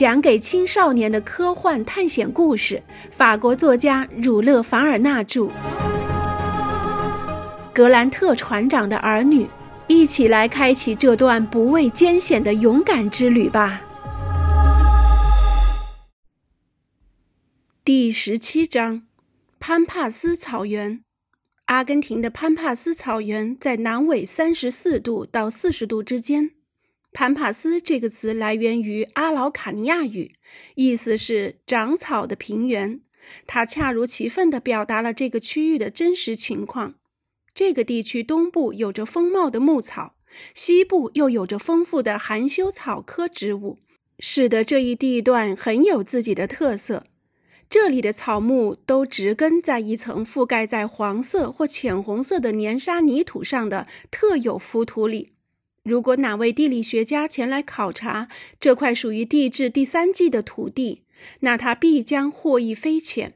讲给青少年的科幻探险故事。法国作家儒勒·凡尔纳著，《格兰特船长的儿女》，一起来开启这段不畏艰险的勇敢之旅吧。第十七章：潘帕斯草原。阿根廷的潘帕斯草原在南纬三十四度到四十度之间。潘帕斯这个词来源于阿劳卡尼亚语，意思是长草的平原。它恰如其分地表达了这个区域的真实情况。这个地区东部有着丰茂的牧草，西部又有着丰富的含羞草科植物，使得这一地段很有自己的特色。这里的草木都植根在一层覆盖在黄色或浅红色的粘沙泥土上的特有浮土里。如果哪位地理学家前来考察这块属于地质第三纪的土地，那他必将获益匪浅。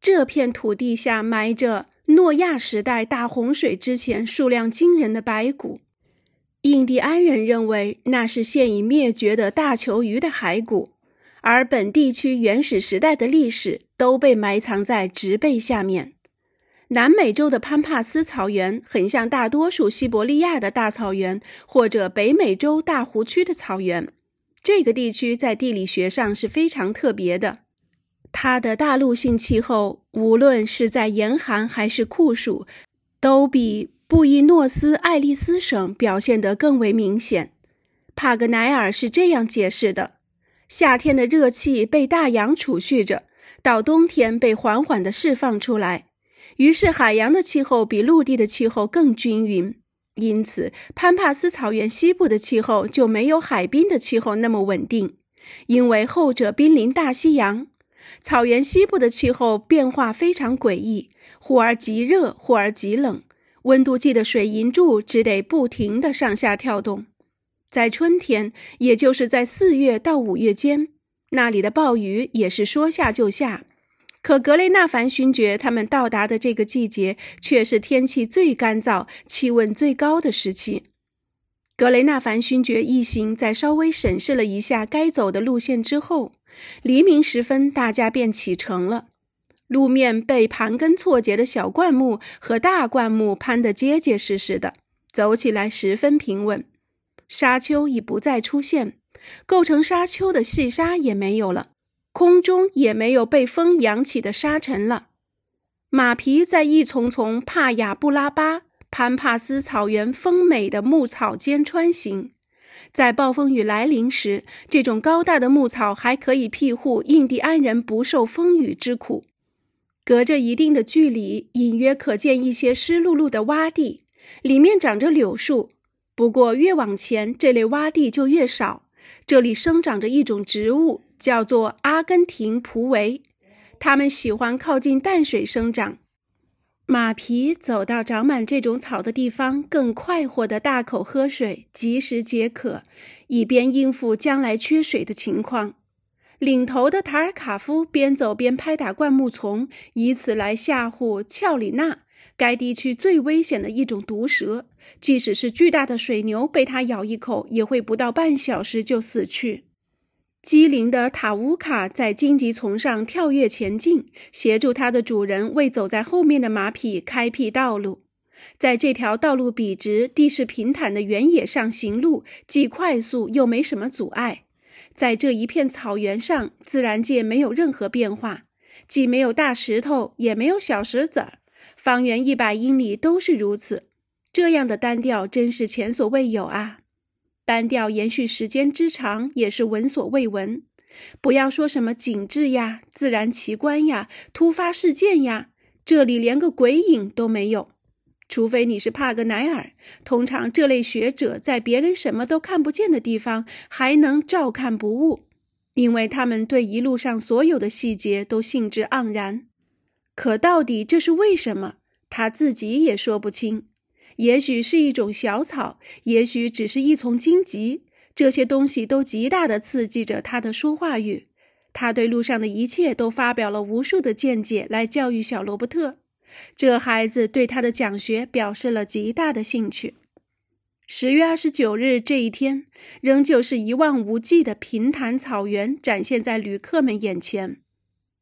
这片土地下埋着诺亚时代大洪水之前数量惊人的白骨，印第安人认为那是现已灭绝的大球鱼的骸骨，而本地区原始时代的历史都被埋藏在植被下面。南美洲的潘帕斯草原很像大多数西伯利亚的大草原，或者北美洲大湖区的草原。这个地区在地理学上是非常特别的。它的大陆性气候，无论是在严寒还是酷暑，都比布宜诺斯艾利斯省表现得更为明显。帕格奈尔是这样解释的：夏天的热气被大洋储蓄着，到冬天被缓缓地释放出来。于是，海洋的气候比陆地的气候更均匀，因此潘帕斯草原西部的气候就没有海滨的气候那么稳定，因为后者濒临大西洋。草原西部的气候变化非常诡异，忽而极热，忽而极冷，温度计的水银柱只得不停地上下跳动。在春天，也就是在四月到五月间，那里的暴雨也是说下就下。可格雷纳凡勋爵他们到达的这个季节，却是天气最干燥、气温最高的时期。格雷纳凡勋爵一行在稍微审视了一下该走的路线之后，黎明时分，大家便启程了。路面被盘根错节的小灌木和大灌木攀得结结实实的，走起来十分平稳。沙丘已不再出现，构成沙丘的细沙也没有了。空中也没有被风扬起的沙尘了。马匹在一丛丛帕亚布拉巴潘帕斯草原丰美的牧草间穿行。在暴风雨来临时，这种高大的牧草还可以庇护印第安人不受风雨之苦。隔着一定的距离，隐约可见一些湿漉漉的洼地，里面长着柳树。不过越往前，这类洼地就越少。这里生长着一种植物。叫做阿根廷蒲苇，它们喜欢靠近淡水生长。马匹走到长满这种草的地方，更快活地大口喝水，及时解渴，以便应付将来缺水的情况。领头的塔尔卡夫边走边拍打灌木丛，以此来吓唬俏里娜，该地区最危险的一种毒蛇。即使是巨大的水牛被它咬一口，也会不到半小时就死去。机灵的塔乌卡在荆棘丛上跳跃前进，协助它的主人为走在后面的马匹开辟道路。在这条道路笔直、地势平坦的原野上行路，既快速又没什么阻碍。在这一片草原上，自然界没有任何变化，既没有大石头，也没有小石子儿，方圆一百英里都是如此。这样的单调真是前所未有啊！单调延续时间之长也是闻所未闻。不要说什么景致呀、自然奇观呀、突发事件呀，这里连个鬼影都没有。除非你是帕格奈尔，通常这类学者在别人什么都看不见的地方还能照看不误，因为他们对一路上所有的细节都兴致盎然。可到底这是为什么，他自己也说不清。也许是一种小草，也许只是一丛荆棘，这些东西都极大地刺激着他的说话欲。他对路上的一切都发表了无数的见解来教育小罗伯特。这孩子对他的讲学表示了极大的兴趣。十月二十九日这一天，仍旧是一望无际的平坦草原展现在旅客们眼前。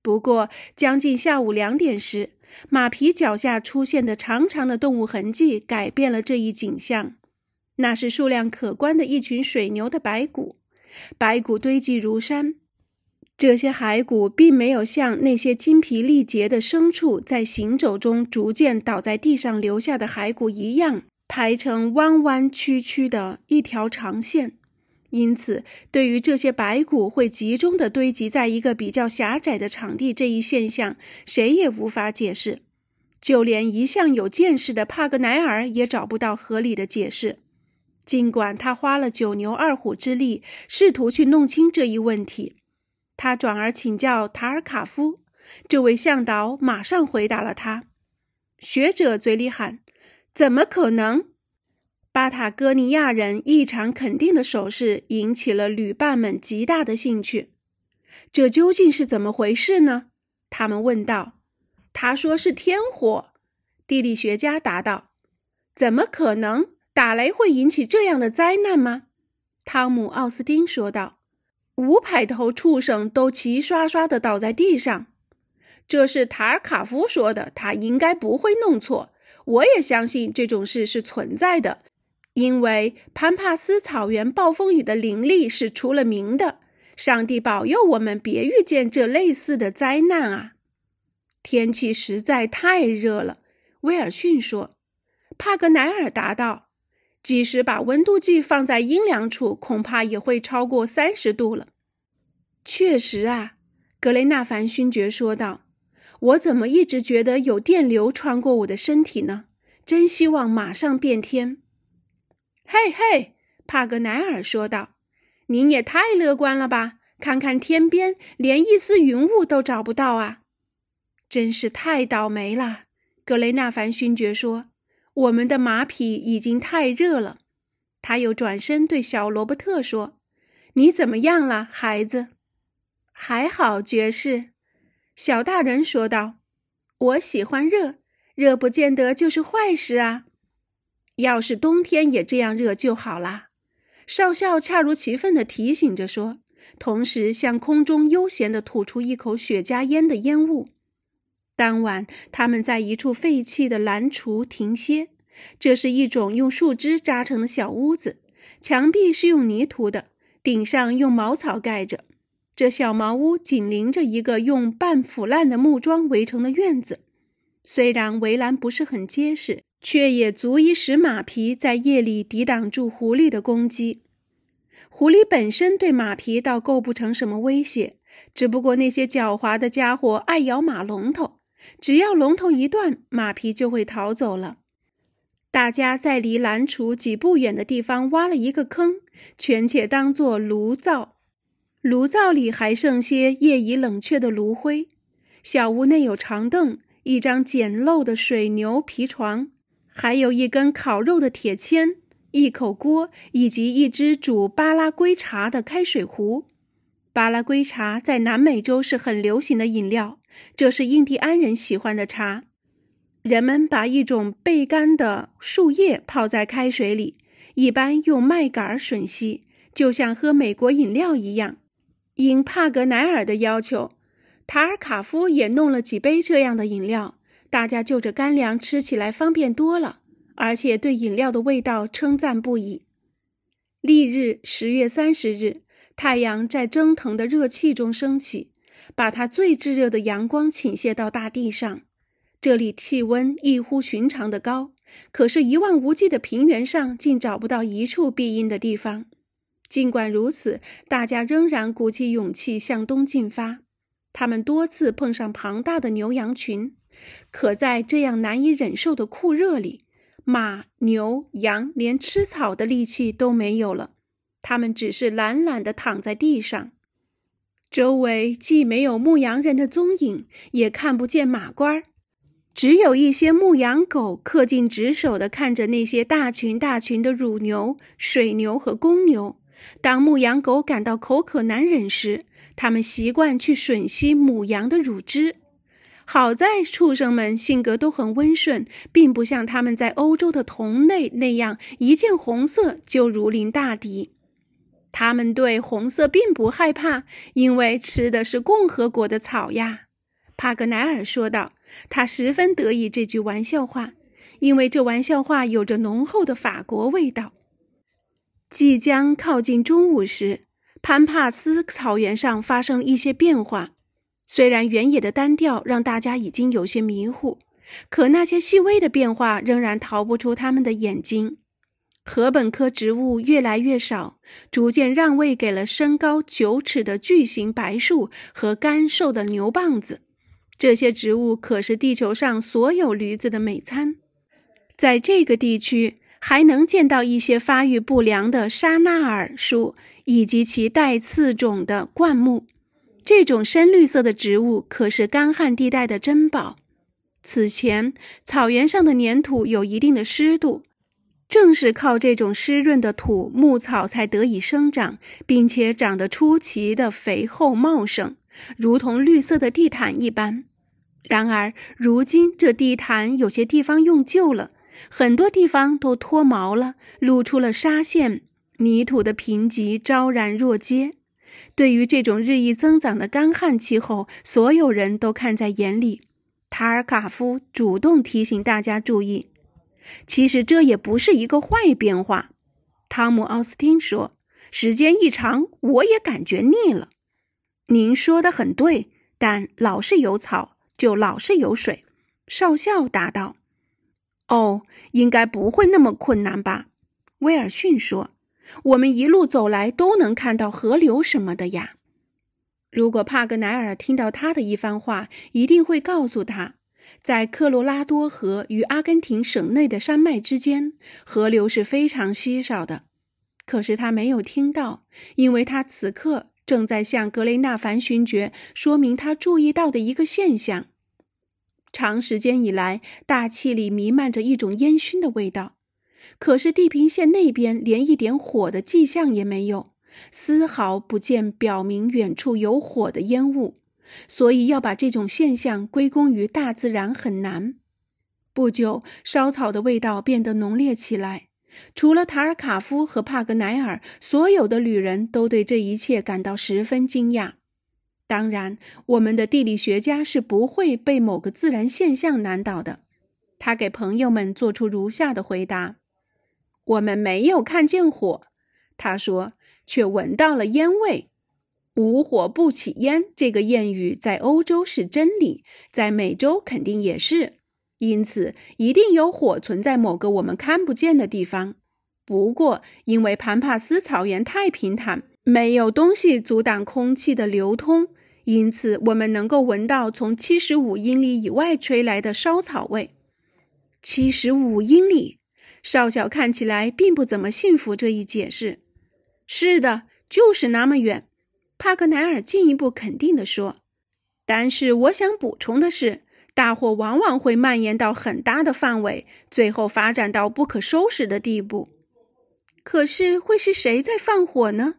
不过，将近下午两点时，马匹脚下出现的长长的动物痕迹改变了这一景象。那是数量可观的一群水牛的白骨，白骨堆积如山。这些骸骨并没有像那些精疲力竭的牲畜在行走中逐渐倒在地上留下的骸骨一样。排成弯弯曲曲的一条长线，因此，对于这些白骨会集中的堆积在一个比较狭窄的场地这一现象，谁也无法解释。就连一向有见识的帕格奈尔也找不到合理的解释。尽管他花了九牛二虎之力试图去弄清这一问题，他转而请教塔尔卡夫，这位向导马上回答了他。学者嘴里喊。怎么可能？巴塔哥尼亚人异常肯定的手势引起了旅伴们极大的兴趣。这究竟是怎么回事呢？他们问道。他说是天火。地理学家答道。怎么可能？打雷会引起这样的灾难吗？汤姆·奥斯汀说道。五百头畜生都齐刷刷地倒在地上。这是塔尔卡夫说的，他应该不会弄错。我也相信这种事是存在的，因为潘帕斯草原暴风雨的灵力是出了名的。上帝保佑我们别遇见这类似的灾难啊！天气实在太热了，威尔逊说。帕格奈尔答道：“即使把温度计放在阴凉处，恐怕也会超过三十度了。”确实啊，格雷纳凡勋爵说道。我怎么一直觉得有电流穿过我的身体呢？真希望马上变天。嘿嘿，帕格奈尔说道：“您也太乐观了吧！看看天边，连一丝云雾都找不到啊！真是太倒霉了。”格雷纳凡勋爵说：“我们的马匹已经太热了。”他又转身对小罗伯特说：“你怎么样了，孩子？”“还好，爵士。”小大人说道：“我喜欢热，热不见得就是坏事啊。要是冬天也这样热就好啦。”少校恰如其分地提醒着说，同时向空中悠闲地吐出一口雪茄烟的烟雾。当晚，他们在一处废弃的蓝厨停歇。这是一种用树枝扎成的小屋子，墙壁是用泥涂的，顶上用茅草盖着。这小茅屋紧邻着一个用半腐烂的木桩围成的院子，虽然围栏不是很结实，却也足以使马匹在夜里抵挡住狐狸的攻击。狐狸本身对马匹倒构不成什么威胁，只不过那些狡猾的家伙爱咬马龙头，只要龙头一断，马匹就会逃走了。大家在离蓝厨几步远的地方挖了一个坑，全且当作炉灶。炉灶里还剩些夜已冷却的炉灰。小屋内有长凳、一张简陋的水牛皮床，还有一根烤肉的铁签、一口锅以及一只煮巴拉圭茶的开水壶。巴拉圭茶在南美洲是很流行的饮料，这是印第安人喜欢的茶。人们把一种焙干的树叶泡在开水里，一般用麦秆吮吸，就像喝美国饮料一样。应帕格奈尔的要求，塔尔卡夫也弄了几杯这样的饮料。大家就着干粮吃起来方便多了，而且对饮料的味道称赞不已。翌日十月三十日，太阳在蒸腾的热气中升起，把它最炙热的阳光倾泻到大地上。这里气温异乎寻常的高，可是，一望无际的平原上竟找不到一处避阴的地方。尽管如此，大家仍然鼓起勇气向东进发。他们多次碰上庞大的牛羊群，可在这样难以忍受的酷热里，马、牛、羊连吃草的力气都没有了。它们只是懒懒地躺在地上。周围既没有牧羊人的踪影，也看不见马倌儿，只有一些牧羊狗恪尽职守地看着那些大群大群的乳牛、水牛和公牛。当牧羊狗感到口渴难忍时，它们习惯去吮吸母羊的乳汁。好在畜生们性格都很温顺，并不像他们在欧洲的同类那样一见红色就如临大敌。他们对红色并不害怕，因为吃的是共和国的草呀。帕格奈尔说道，他十分得意这句玩笑话，因为这玩笑话有着浓厚的法国味道。即将靠近中午时，潘帕斯草原上发生了一些变化。虽然原野的单调让大家已经有些迷糊，可那些细微的变化仍然逃不出他们的眼睛。禾本科植物越来越少，逐渐让位给了身高九尺的巨型白树和干瘦的牛蒡子。这些植物可是地球上所有驴子的美餐。在这个地区，还能见到一些发育不良的沙纳尔树以及其带刺种的灌木。这种深绿色的植物可是干旱地带的珍宝。此前，草原上的粘土有一定的湿度。正是靠这种湿润的土，牧草才得以生长，并且长得出奇的肥厚茂盛，如同绿色的地毯一般。然而，如今这地毯有些地方用旧了，很多地方都脱毛了，露出了沙线，泥土的贫瘠昭然若揭。对于这种日益增长的干旱气候，所有人都看在眼里。塔尔卡夫主动提醒大家注意。其实这也不是一个坏变化，汤姆·奥斯汀说：“时间一长，我也感觉腻了。”您说的很对，但老是有草，就老是有水。”少校答道。“哦，应该不会那么困难吧？”威尔逊说。“我们一路走来都能看到河流什么的呀。”如果帕格奈尔听到他的一番话，一定会告诉他。在科罗拉多河与阿根廷省内的山脉之间，河流是非常稀少的。可是他没有听到，因为他此刻正在向格雷纳凡勋爵说明他注意到的一个现象：长时间以来，大气里弥漫着一种烟熏的味道。可是地平线那边连一点火的迹象也没有，丝毫不见表明远处有火的烟雾。所以要把这种现象归功于大自然很难。不久，烧草的味道变得浓烈起来。除了塔尔卡夫和帕格奈尔，所有的旅人都对这一切感到十分惊讶。当然，我们的地理学家是不会被某个自然现象难倒的。他给朋友们做出如下的回答：“我们没有看见火，他说，却闻到了烟味。”无火不起烟，这个谚语在欧洲是真理，在美洲肯定也是。因此，一定有火存在某个我们看不见的地方。不过，因为潘帕斯草原太平坦，没有东西阻挡空气的流通，因此我们能够闻到从七十五英里以外吹来的烧草味。七十五英里，少校看起来并不怎么信服这一解释。是的，就是那么远。帕格奈尔进一步肯定地说：“但是我想补充的是，大火往往会蔓延到很大的范围，最后发展到不可收拾的地步。可是会是谁在放火呢？”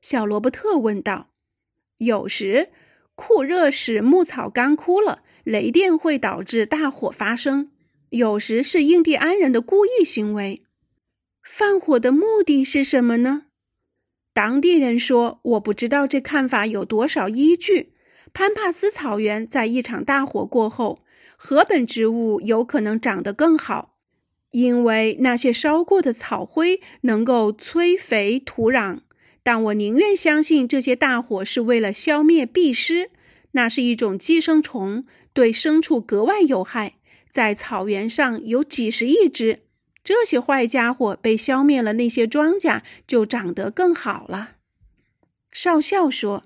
小罗伯特问道。“有时酷热使牧草干枯了，雷电会导致大火发生；有时是印第安人的故意行为。放火的目的是什么呢？”当地人说：“我不知道这看法有多少依据。潘帕斯草原在一场大火过后，禾本植物有可能长得更好，因为那些烧过的草灰能够催肥土壤。但我宁愿相信这些大火是为了消灭蜱虱，那是一种寄生虫，对牲畜格外有害，在草原上有几十亿只。”这些坏家伙被消灭了，那些庄稼就长得更好了。少校说：“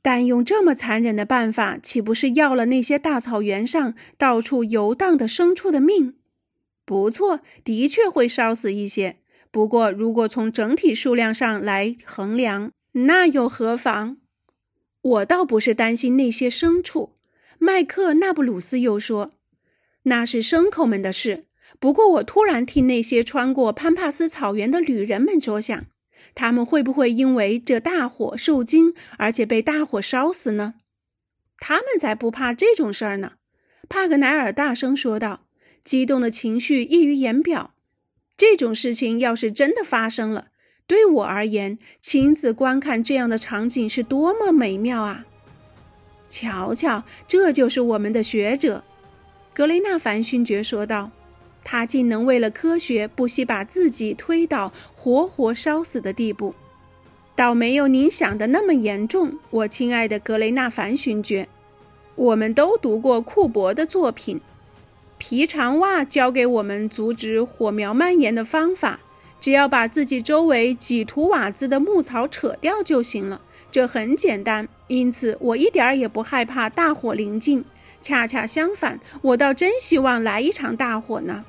但用这么残忍的办法，岂不是要了那些大草原上到处游荡的牲畜的命？”不错，的确会烧死一些。不过，如果从整体数量上来衡量，那又何妨？我倒不是担心那些牲畜。麦克纳布鲁斯又说：“那是牲口们的事。”不过，我突然替那些穿过潘帕斯草原的旅人们着想，他们会不会因为这大火受惊，而且被大火烧死呢？他们才不怕这种事儿呢。帕格奈尔大声说道，激动的情绪溢于言表。这种事情要是真的发生了，对我而言，亲自观看这样的场景是多么美妙啊！瞧瞧，这就是我们的学者，格雷纳凡勋爵说道。他竟能为了科学不惜把自己推到活活烧死的地步，倒没有您想的那么严重，我亲爱的格雷纳凡勋爵。我们都读过库伯的作品，皮长袜教给我们阻止火苗蔓延的方法，只要把自己周围几图瓦兹的牧草扯掉就行了。这很简单，因此我一点儿也不害怕大火临近。恰恰相反，我倒真希望来一场大火呢。